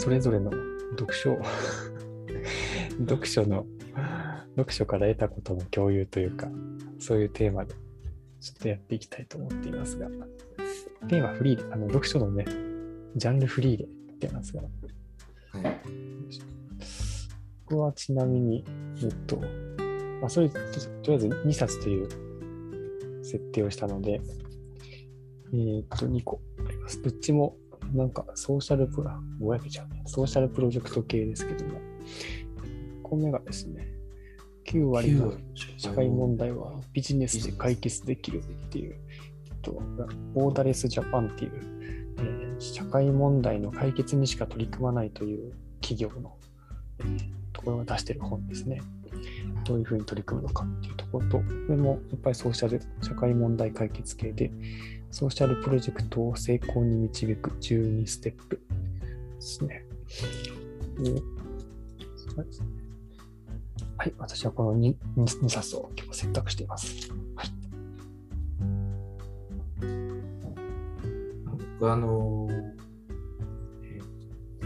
それぞれの読書 読書の読書から得たことの共有というかそういうテーマでちょっとやっていきたいと思っていますがテーマフリーであの読書のねジャンルフリーでってますがはい。僕はちなみにえっとまあそれととりあえず2冊という設定をしたのでえーっと2個ありますどっちもなんかソーシャルプラ、ぼやけちゃうね。ソーシャルプロジェクト系ですけども、1個目がですね、9割の社会問題はビジネスで解決できるっていう、えっと、ボーダレスジャパンっていう、えー社会問題の解決にしか取り組まないという企業の、えーところが出してる本ですね。どういうふうに取り組むのかっていうところと、これもやっぱりソーシャル、社会問題解決系で、ソーシャルプロジェクトを成功に導く12ステップですね。はい、私はこの 2, 2冊を今日選択しています。はい。僕あのえ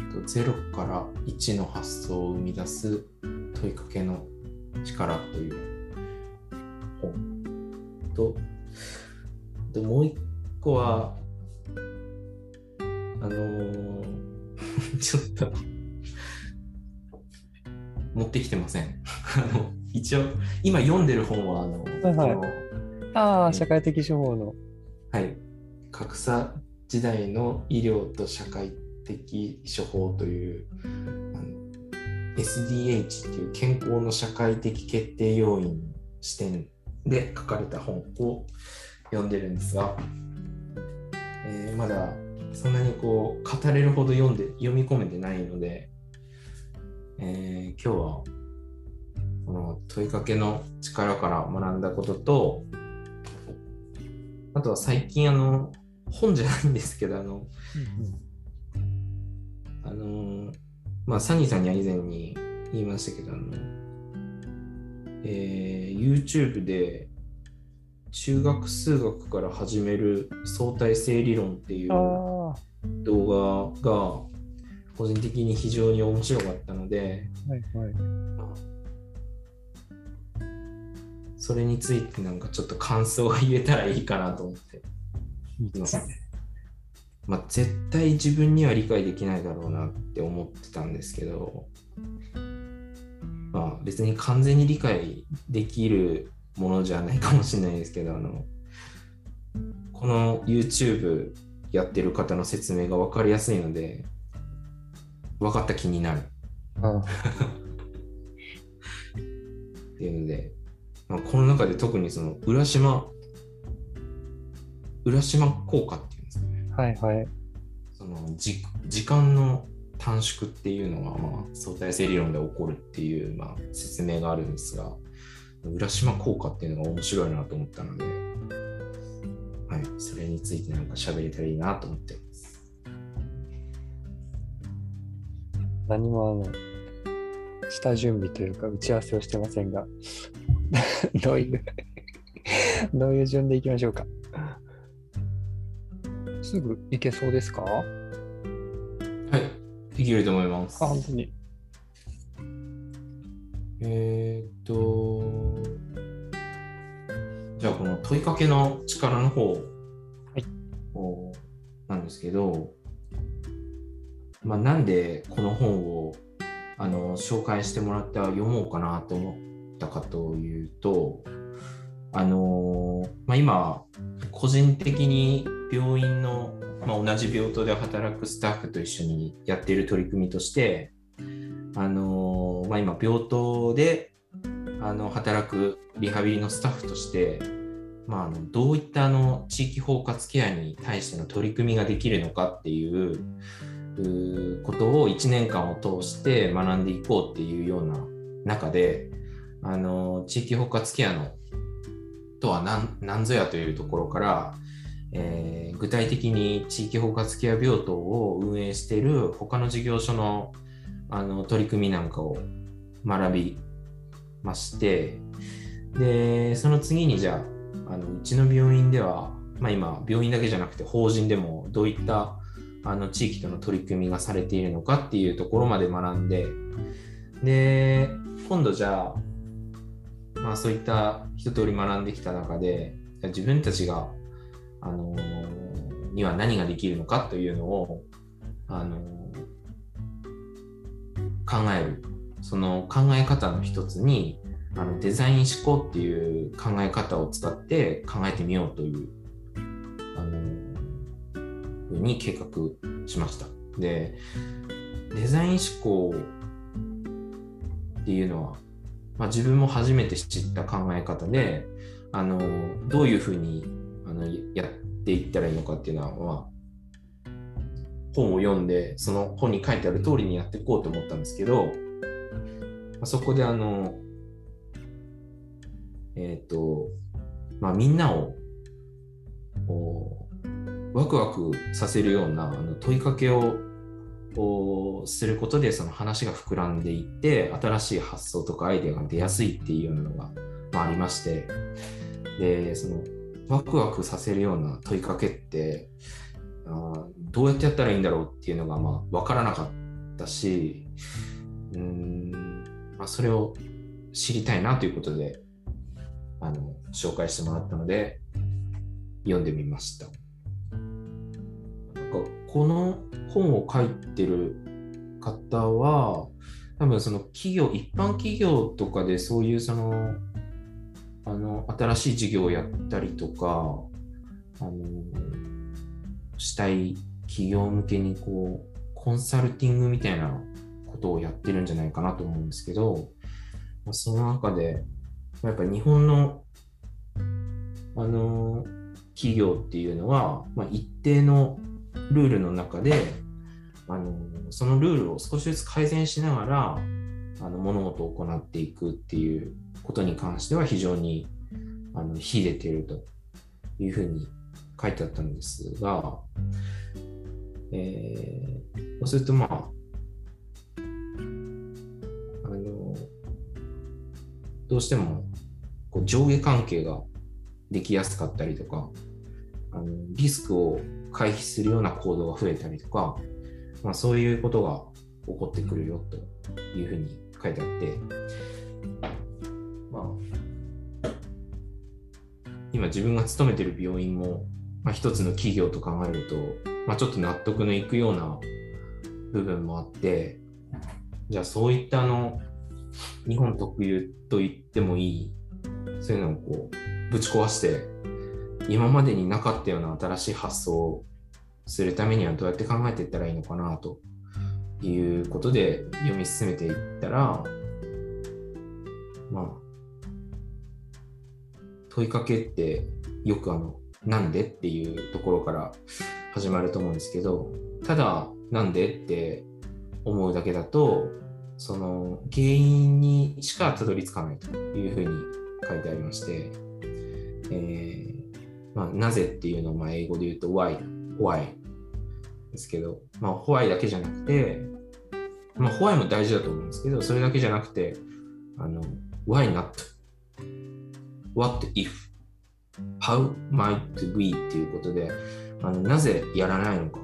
っと0から1の発想を生み出す問いかけの力という本とでもう一個はあのー ちょっと持ってきてません。あの一応今読んでる本はあの、はいはい。ああ、社会的処方の。はい、格差時代の医療と社会的処方というあの SDH っていう健康の社会的決定要因視点で書かれた本を読んでるんですが、えーまだそんなにこう語れるほど読んで読み込めてないので、えー今日はこの問いかけの力から学んだこととあとは最近あの本じゃないんですけどあのあのまあサニーさんには以前に言いましたけどあの、えー YouTube で中学数学から始める相対性理論っていう動画が個人的に非常に面白かったのではいはい。それについてなんかちょっと感想が言えたらいいかなと思っていいですね。まあ、絶対自分には理解できないだろうなって思ってたんですけど、まあ、別に完全に理解できるものじゃないかもしれないですけどあのこの YouTube やってる方の説明が分かりやすいので分かった気になる。ああ。っていうので、まあ、この中で特にその浦島浦島効果っていうんですかね。はいはい。そのじ時間の短縮っていうのが、まあ、相対性理論で起こるっていう、まあ、説明があるんですが浦島効果っていうのが面白いなと思ったので、はい、それについてなんか喋れたらいいなと思ってます。何もあの、下準備というか打ち合わせをしてませんが、どういう、どういう順でいきましょうか？すぐ行けそうですか？あ、はい、できると思います。本当に。えーっと、じゃあこの問いかけの力の方、はい。おなんですけど、まあ、なんでこの本をあの紹介してもらって読もうかなと思ったかというと、あのまあ、今、個人的に病院の、まあ、同じ病棟で働くスタッフと一緒にやっている取り組みとして、あのまあ、今病棟であの働くリハビリのスタッフとして、まあ、あのどういったあの地域包括ケアに対しての取り組みができるのかっていうことを1年間を通して学んでいこうっていうような中であの地域包括ケアのとは何何ぞやというところから、えー具体的に地域包括ケア病棟を運営している他の事業所のあの取り組みなんかを学びましてでその次にじゃああのうちの病院では、まあ、今病院だけじゃなくて法人でもどういったあの地域との取り組みがされているのかっていうところまで学んでで今度じゃあ、まあ、そういった一通り学んできた中で自分たちが、あのー、には何ができるのかというのを、あのー、考える。その考え方の一つにあのデザイン思考っていう考え方を使って考えてみようという、あの、ふうに計画しました。でデザイン思考っていうのは、まあ、自分も初めて知った考え方であのどういうふうにあのやっていったらいいのかっていうのは、まあ、本を読んでその本に書いてある通りにやっていこうと思ったんですけど、まあ、そこであのえっ、ー、とまあみんなをワクワクさせるようなあの問いかけををすることでその話が膨らんでいって新しい発想とかアイデアが出やすいっていうのが、まあ、ありましてでそのワクワクさせるような問いかけってあどうやってやったらいいんだろうっていうのがまあ分からなかったしうん、まあ、それを知りたいなということであの紹介してもらったので読んでみました。なんかこの本を書いてる方は、多分その企業、一般企業とかでそういうその、あの、新しい事業をやったりとか、あの、したい企業向けにこう、コンサルティングみたいなことをやってるんじゃないかなと思うんですけど、その中で、やっぱ日本の、あの、企業っていうのは、まあ、一定のルールの中であのそのルールを少しずつ改善しながらあの物事を行っていくっていうことに関しては非常にあの秀でているというふうに書いてあったんですが、えー、そうするとまああのどうしてもこう上下関係ができやすかったりとかあのリスクを回避するような行動が増えたりとか、まあ、そういうことが起こってくるよというふうに書いてあって、まあ、今自分が勤めてる病院も、まあ、一つの企業と考えると、まあ、ちょっと納得のいくような部分もあってじゃあそういったあの日本特有と言ってもいいそういうのをこうぶち壊して今までになかったような新しい発想をするためにはどうやって考えていったらいいのかなということで読み進めていったらまあ問いかけってよくあのなんでっていうところから始まると思うんですけどただなんでって思うだけだとその原因にしかたどり着かないというふうに書いてありまして、えーまあ、なぜっていうのをまあ英語で言うと why, why ですけど、まあ、why だけじゃなくて、まあ、why も大事だと思うんですけど、それだけじゃなくて、あの、why not? what if? how might we? っていうことで、あのなぜやらないのか。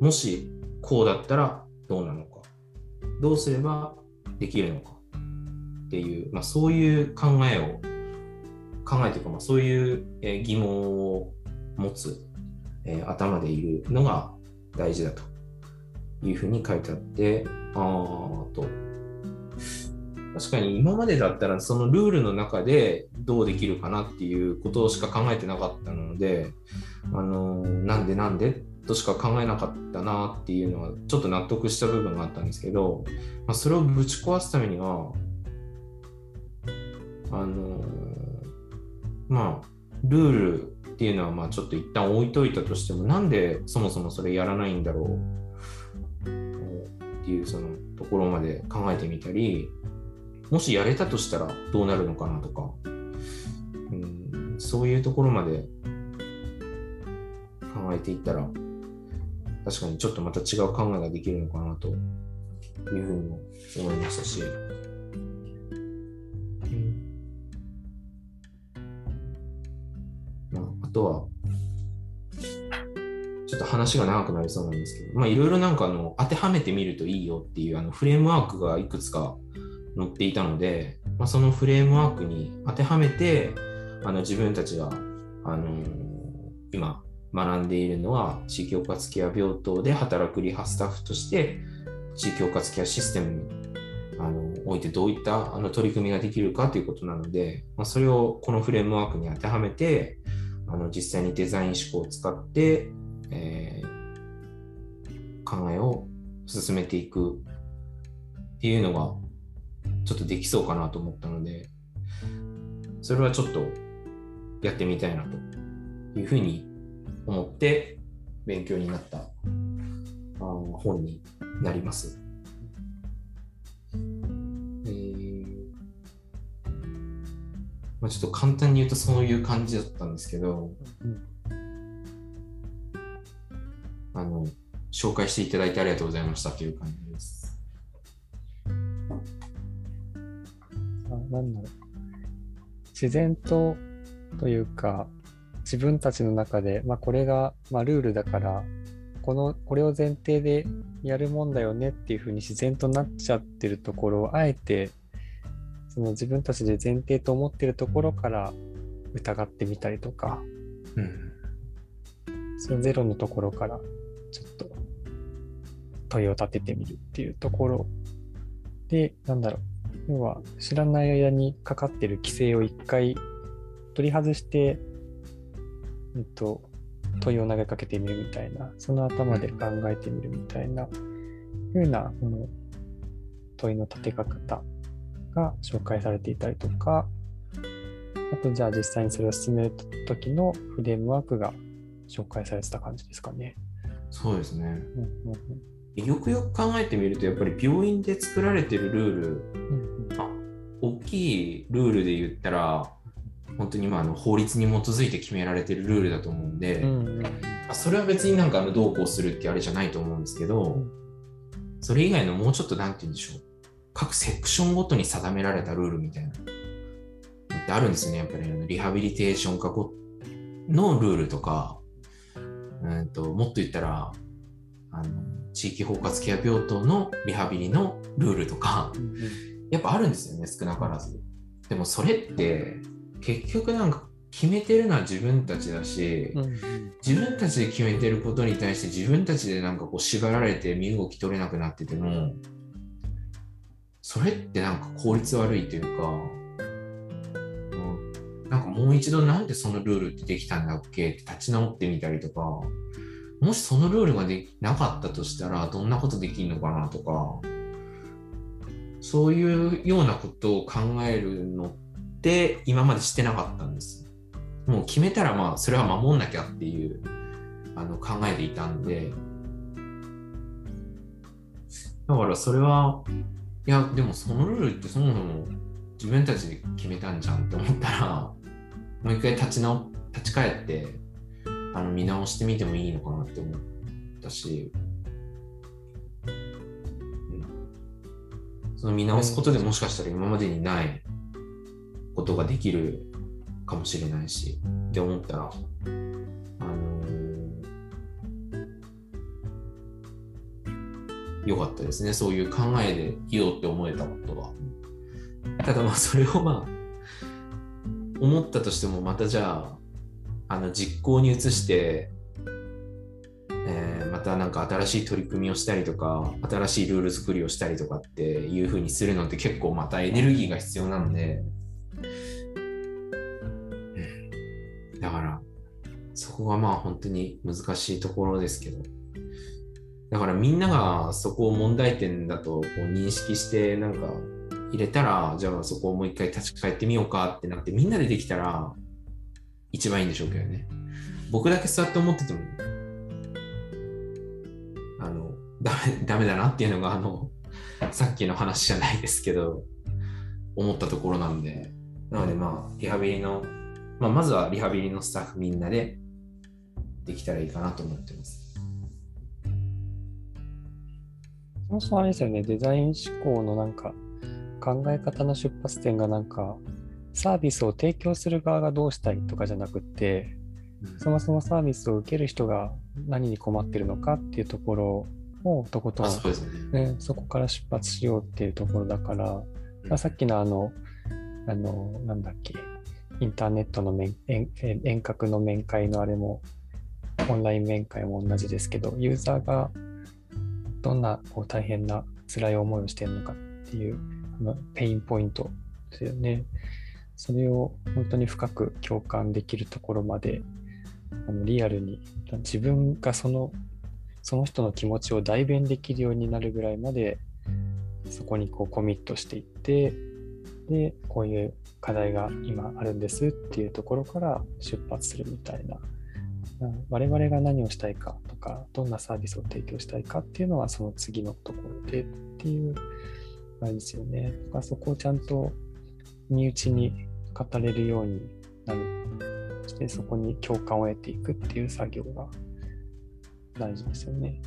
もしこうだったらどうなのか。どうすればできるのか。っていう、まあ、そういう考えを考えというか、まあ、そういう疑問を持つ、えー、頭でいるのが大事だというふうに書いてあって、あと、確かに今までだったらそのルールの中でどうできるかなっていうことしか考えてなかったので、あのなんでなんで？としか考えなかったなっていうのはちょっと納得した部分があったんですけど、まあ、それをぶち壊すためにはあのまあ、ルールっていうのはまあちょっと一旦置いといたとしても、なんでそもそもそれやらないんだろうっていうそのところまで考えてみたり、もしやれたとしたらどうなるのかなとか、うん、そういうところまで考えていったら、確かにちょっとまた違う考えができるのかなというふうにも思いましたし、とは、ちょっと話が長くなりそうなんですけど、まあいろいろなんかあの当てはめてみるといいよっていうあのフレームワークがいくつか載っていたので、まあ、そのフレームワークに当てはめて、あの自分たちが、あのー今学んでいるのは地域包括ケア病棟で働くリハスタッフとして地域包括ケアシステムにあのおいてどういったあの取り組みができるかということなので、まあ、それをこのフレームワークに当てはめてあの実際にデザイン思考を使って、えー考えを進めていくっていうのがちょっとできそうかなと思ったのでそれはちょっとやってみたいなというふうに思って勉強になった本になります。まあ、ちょっと簡単に言うとそういう感じだったんですけど、うんあの紹介していただいてありがとうございましたという感じです。あなんだろう。自然とというか、自分たちの中で、まあ、これが、まあ、ルールだから、この、これを前提でやるもんだよねっていうふうに自然となっちゃってるところを、あえて、その自分たちで前提と思ってるところから疑ってみたりとか、うん。そのゼロのところからちょっと問いを立ててみるっていうところ。で、なんだろう、要は知らない間にかかってる規制を一回取り外して、えっと、問いを投げかけてみるみたいな、その頭で考えてみるみたいな、ふうな、この問いの立て方が紹介されていたりとか、あとじゃあ実際にそれを進める時のフレームワークが紹介されてた感じですかね。そうですね。うんうんよくよく考えてみると、やっぱり病院で作られてるルール、うんうんあ大きいルールで言ったら、本当にまああの法律に基づいて決められてるルールだと思うんで、それは別になんかあのどうこうするってあれじゃないと思うんですけど、うんそれ以外のもうちょっとなんて言うんでしょう。各セクションごとに定められたルールみたいなってあるんですよね。やっぱりあのリハビリテーション過去のルールとか、うんともっと言ったら、あの地域包括ケア病棟のリハビリのルールとか、やっぱあるんですよね、少なからず。でもそれって結局なんか決めてるのは自分たちだし、うん自分たちで決めてることに対して自分たちでなんかこう縛られて身動き取れなくなっててもそれってなんか効率悪いというか、うん、なんかもう一度なんでそのルールってできたんだっけって立ち直ってみたりとかもしそのルールがでなかったとしたらどんなことできるのかなとかそういうようなことを考えるのって今までしてなかったんです。もう決めたらまあそれは守んなきゃっていうあの考えていたんでだからそれはいやでもそのルールってそもそも自分たちで決めたんじゃんって思ったらもう一回立ち直立ち返ってあの見直してみてもいいのかなって思ったし、うん、その見直すことでもしかしたら今までにないことができるかもしれないしって思ったら、あのーよかったですね。そういう考えでいようって思えたことは。ただまあそれをまあ思ったとしてもまたじゃああの実行に移して、えーまたなんか新しい取り組みをしたりとか新しいルール作りをしたりとかっていうふうにするのって結構またエネルギーが必要なので、だから、そこがまあ本当に難しいところですけど、だからみんながそこを問題点だとこう認識して、なんか入れたら、じゃあそこをもう一回立ち返ってみようかってなって、みんなでできたら一番いいんでしょうけどね。僕だけそうやって思ってても、あの、ダメダメだなっていうのが、あの、さっきの話じゃないですけど、思ったところなんで、なのでまあ、リハビリのまあ、まずはリハビリのスタッフみんなでできたらいいかなと思ってます。そもそもあれですよね、デザイン思考のなんか考え方の出発点がなんかサービスを提供する側がどうしたいとかじゃなくて、そもそもサービスを受ける人が何に困ってるのかっていうところをとことんね。ね、そこから出発しようっていうところだから、まあ、さっきのあの、あの、なんだっけ、インターネットの面遠隔の面会のあれも、オンライン面会も同じですけど、ユーザーがどんなこう大変な辛い思いをしてるのかっていうあのペインポイントですよね。それを本当に深く共感できるところまであのリアルに自分がそのその人の気持ちを代弁できるようになるぐらいまでそこにこうコミットしていってでこういう課題が今あるんですっていうところから出発するみたいな我々が何をしたいかとかどんなサービスを提供したいかっていうのはその次のところでっていうあれですよね。だからそこをちゃんと身内に語れるようになるそしてそこに共感を得ていくっていう作業が大事ですよね。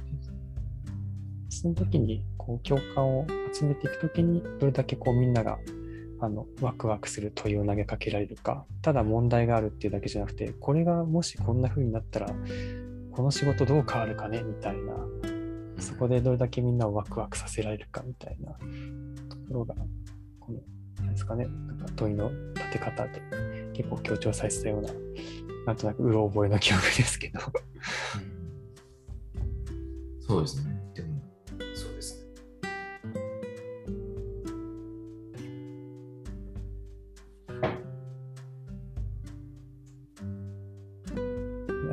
その時にこう共感を集めていく時にどれだけこうみんながあのワクワクする問いを投げかけられるか。ただ問題があるっていうだけじゃなくてこれがもしこんな風になったらこの仕事どう変わるかね？みたいな。そこでどれだけみんなをワクワクさせられるかみたいな。ところがこのなんですかね？なんか問いの立て方で結構強調されてたようななんとなくうろ覚えの記憶ですけど。そうですね。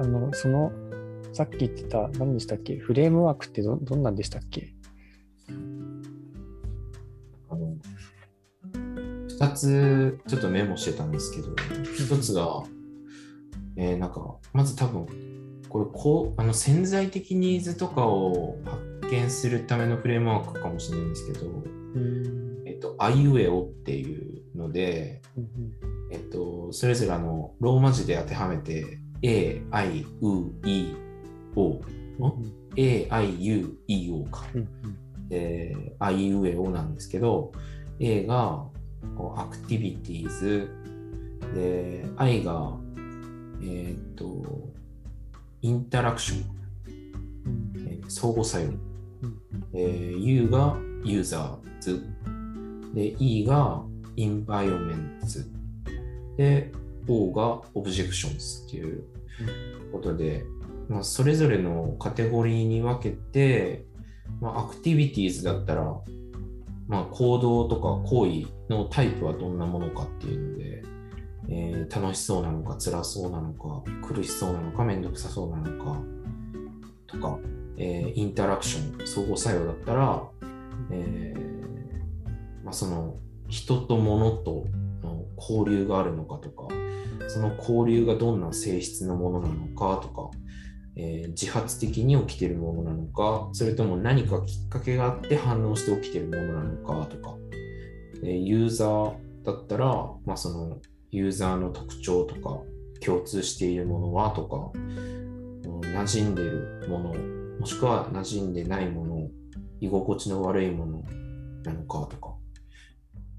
のそのさっき言ってた何でしたっけ？フレームワークってどどんなんでしたっけ？あの、二つちょっとメモしてたんですけど、一つが、えーなんか、まず多分、これこう、あの潜在的ニーズとかを発見するためのフレームワークかもしれないんですけど、うん。えっと、あいうえおっていうので、えっと、それぞれあのローマ字で当てはめて A, I, U, E, O、A, I, U, E, O か。えー、あいうえおなんですけど、A がこうアクティビティーズ、で、I が、えーっと、インタラクション、えー相互作用、えー U がユーザーズ、で、E が Environments、で、O が Objects っていうことで、まあ、それぞれのカテゴリーに分けて、まあ、 Activities だったら、まあ、行動とか行為のタイプはどんなものかっていうので、えー楽しそうなのか辛そうなのか苦しそうなのかめんどくさそうなのかとか、えーインタラクション相互作用だったら、えーまあ、その人と物との交流があるのかとかその交流がどんな性質のものなのかとか、えー自発的に起きてるものなのかそれとも何かきっかけがあって反応して起きてるものなのかとか、えユーザーだったら、まあ、そのユーザーの特徴とか共通しているものはとか、うん馴染んでるものもしくは馴染んでないもの居心地の悪いものなのかとか、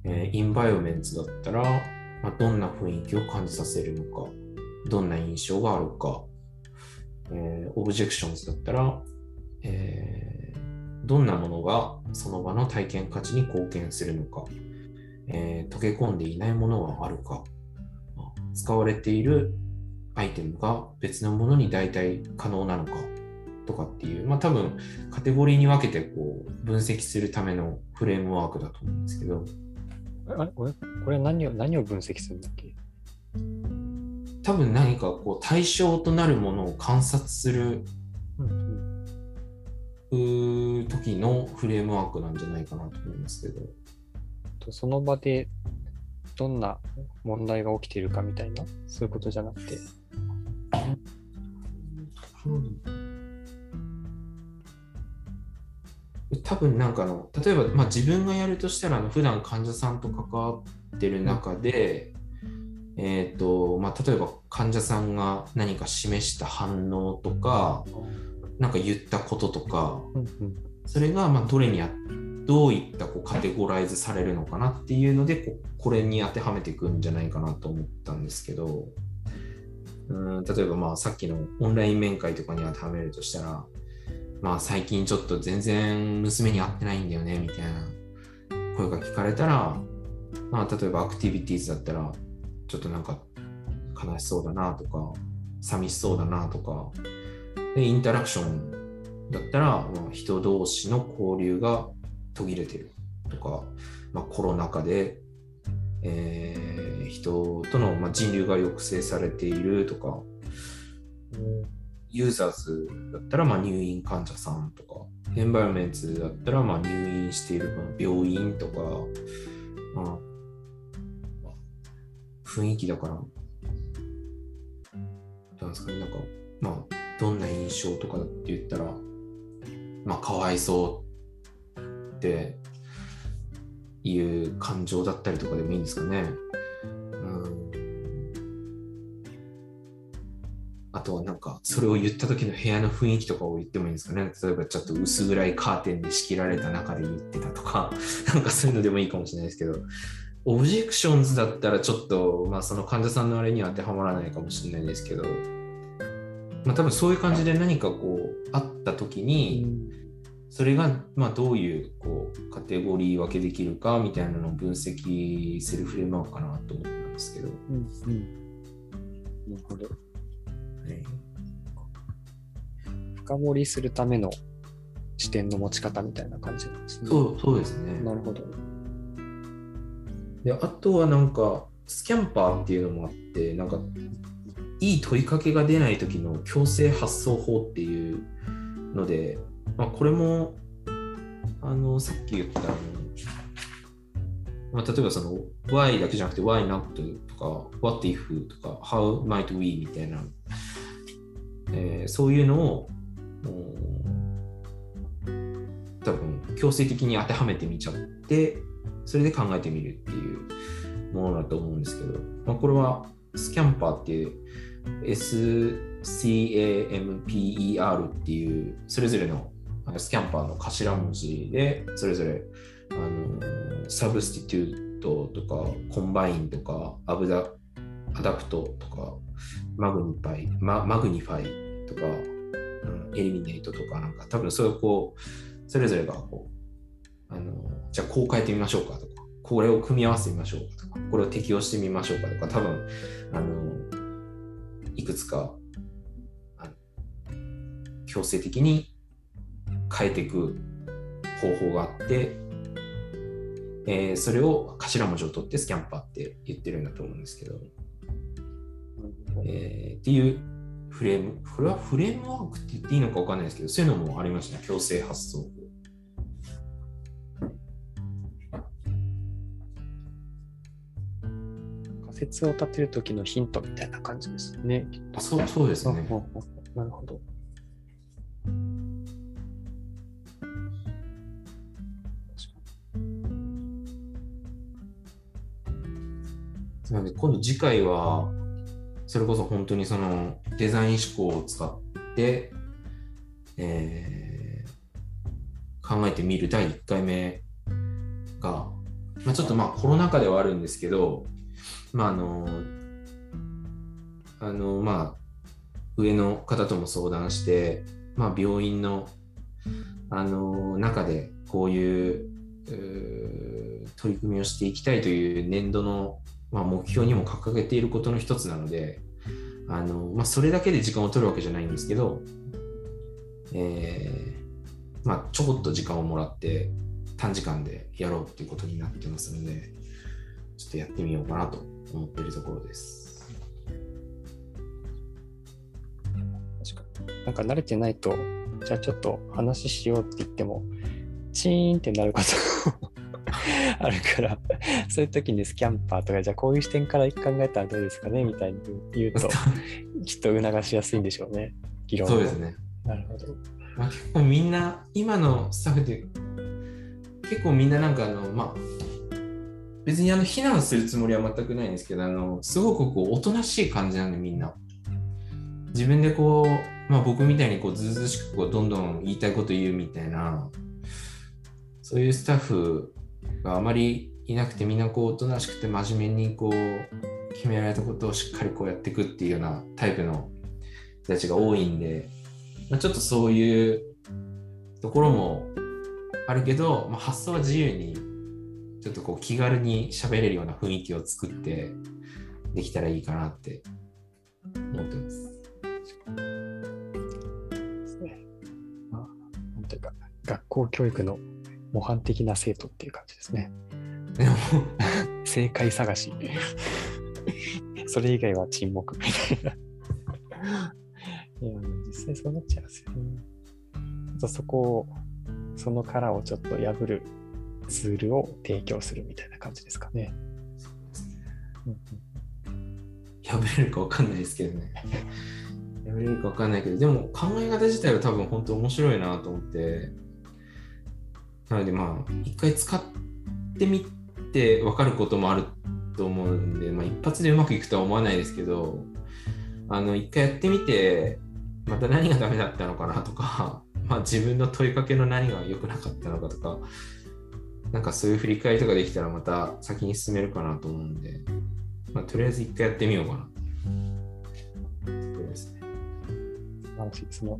えー Environments だったら、まあ、どんな雰囲気を感じさせるのかどんな印象があるか、えー Objects だったら、えーどんなものがその場の体験価値に貢献するのか、えー溶け込んでいないものはあるか、使われているアイテムが別のものに代替可能なのかとかっていう、まあ多分カテゴリーに分けてこう分析するためのフレームワークだと思うんですけど、あれ？これこれ何を何を分析するんだっけ？多分何かこう対象となるものを観察するうん時のフレームワークなんじゃないかなと思いますけど。とその場でどんな問題が起きているかみたいな？そういうことじゃなくて多分なんかの例えば、まあ、自分がやるとしたらあの普段患者さんと関わってる中で、えーとまあ、例えば患者さんが何か示した反応とかなんか言ったこととかそれがまどれにあどういったこうカテゴライズされるのかなっていうのでここれに当てはめていくんじゃないかなと思ったんですけどうん例えばまあさっきのオンライン面会とかに当てはめるとしたら、まあ最近ちょっと全然娘に会ってないんだよねみたいな声が聞かれたら、まあ例えばアクティビティーズだったら、ちょっとなんか悲しそうだなとか、寂しそうだなとか、で、インタラクションだったら、まあ、人同士の交流が途切れてるとか、まあ、コロナ禍で、えー人との、まあ、人流が抑制されているとか、ユーザーズだったらまあ入院患者さんとか、エンバイロメンツだったらまあ入院している病院とか、まあ雰囲気だから、なんですかね、なんか、まあ、どんな印象とかって言ったら、まあ、かわいそうっていう感情だったりとかでもいいんですかね。とはなんか、それを言った時の部屋の雰囲気とかを言ってもいいんですかね。例えばちょっと薄暗いカーテンで仕切られた中で言ってたとか、なんかそういうのでもいいかもしれないですけど、オブジェクションズだったらちょっと、まあその患者さんのあれには当てはまらないかもしれないですけど、まあ多分そういう感じで何かこう、あった時に、それがまどういうこうカテゴリー分けできるかみたいなのを分析するフレームワークかなと思ったんですけど、うんうん。なるほど。ね深掘りするための視点の持ち方みたいな感じなんですね。そうそうですね。なるほど。であとはなんかスキャンパーっていうのもあってなんかいい問いかけが出ない時の強制発想法っていうので、まあ、これもあのさっき言ったあの、まあ、例えばその why だけじゃなくて why not とか what if とか how might we みたいな、えーそういうのを多分強制的に当てはめてみちゃってそれで考えてみるっていうものだと思うんですけど、まあ、これは SCAMPER っていう SCAMPER っていうそれぞれのあの SCAMPER の頭文字でそれぞれあの Substitute とか Combine とかアブダ Adapt とか Magnify マ Magnify とか、うん、 Eliminate とかなんか多分そういうこうそれぞれがこうあのじゃあこう変えてみましょうかとかこれを組み合わせてみましょうかとかこれを適用してみましょうかとか多分あのいくつか強制的に変えていく方法があって、えーそれを頭文字を取ってスキャンパーって言ってるんだと思うんですけど、えーっていうフレーム。これはフレームワークって言っていいのか分かんないですけどそういうのもありましたね。強制発想法仮説を立てるときのヒントみたいな感じですね。あそうそうですね。なるほど。なので今度次回はそれこそ本当にそのデザイン思考を使って、えー考えてみる第1回目が、まあ、ちょっとまあコロナ禍ではあるんですけど、まああのあのまあ上の方とも相談して、まあ、病院のあの中でこういう取り組みをしていきたいという年度のまあ、目標にも掲げていることの一つなので、あのまあ、それだけで時間を取るわけじゃないんですけど、えーまあ、ちょこっと時間をもらって短時間でやろうっていうことになってますので、ちょっとやってみようかなと思っているところです。なんか慣れてないと、じゃあちょっと話しようって言っても、チーンってなること あるから、そういう時にスキャンパーとか、じゃあこういう視点から考えたらどうですかねみたいに言うと、きっと促しやすいんでしょうね。議論をそうですね。なるほど。まあ、結構みんな、今のスタッフって、結構みんななんかあの、まあ、別にあの非難するつもりは全くないんですけど、あのすごくこうおとなしい感じなんでみんな。自分でこう、まあ、僕みたいにこうずうずうしくこうどんどん言いたいこと言うみたいな、そういうスタッフがあまりいなくてみんなこうおとなしくて真面目にこう決められたことをしっかりこうやっていくっていうようなタイプの人たちが多いんで、まあ、ちょっとそういうところもあるけど、まあ、発想は自由にちょっとこう気軽に喋れるような雰囲気を作ってできたらいいかなって思ってます。学校教育の模範的な生徒っていう感じですね。正解探し。それ以外は沈黙みたいな。いや、実際そうなっちゃいますよね。あとそこを、その殻をちょっと破るツールを提供するみたいな感じですかね。うんうん破れるか分かんないですけどね。破れるか分かんないけど、でも考え方自体は多分本当面白いなと思って、なのでまあ、一回使ってみて分かることもあると思うんで、まあ、一発でうまくいくとは思わないですけど、あの、一回やってみて、また何がダメだったのかなとか、まあ自分の問いかけの何が良くなかったのかとか、なんかそういう振り返りとかできたらまた先に進めるかなと思うんで、まあ、とりあえず一回やってみようかな。素晴らしい。その、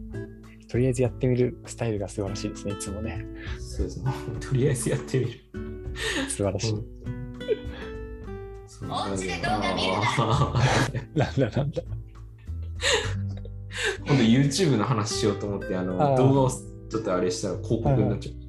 とりあえずやってみるスタイルが素晴らしいですね、いつもね。そうですね。とりあえずやってみる。素晴らしい。そうお家で動画見るな なんだなんだ。今度 YouTube の話しようと思って、あの動画をちょっとあれしたら広告になっちゃう。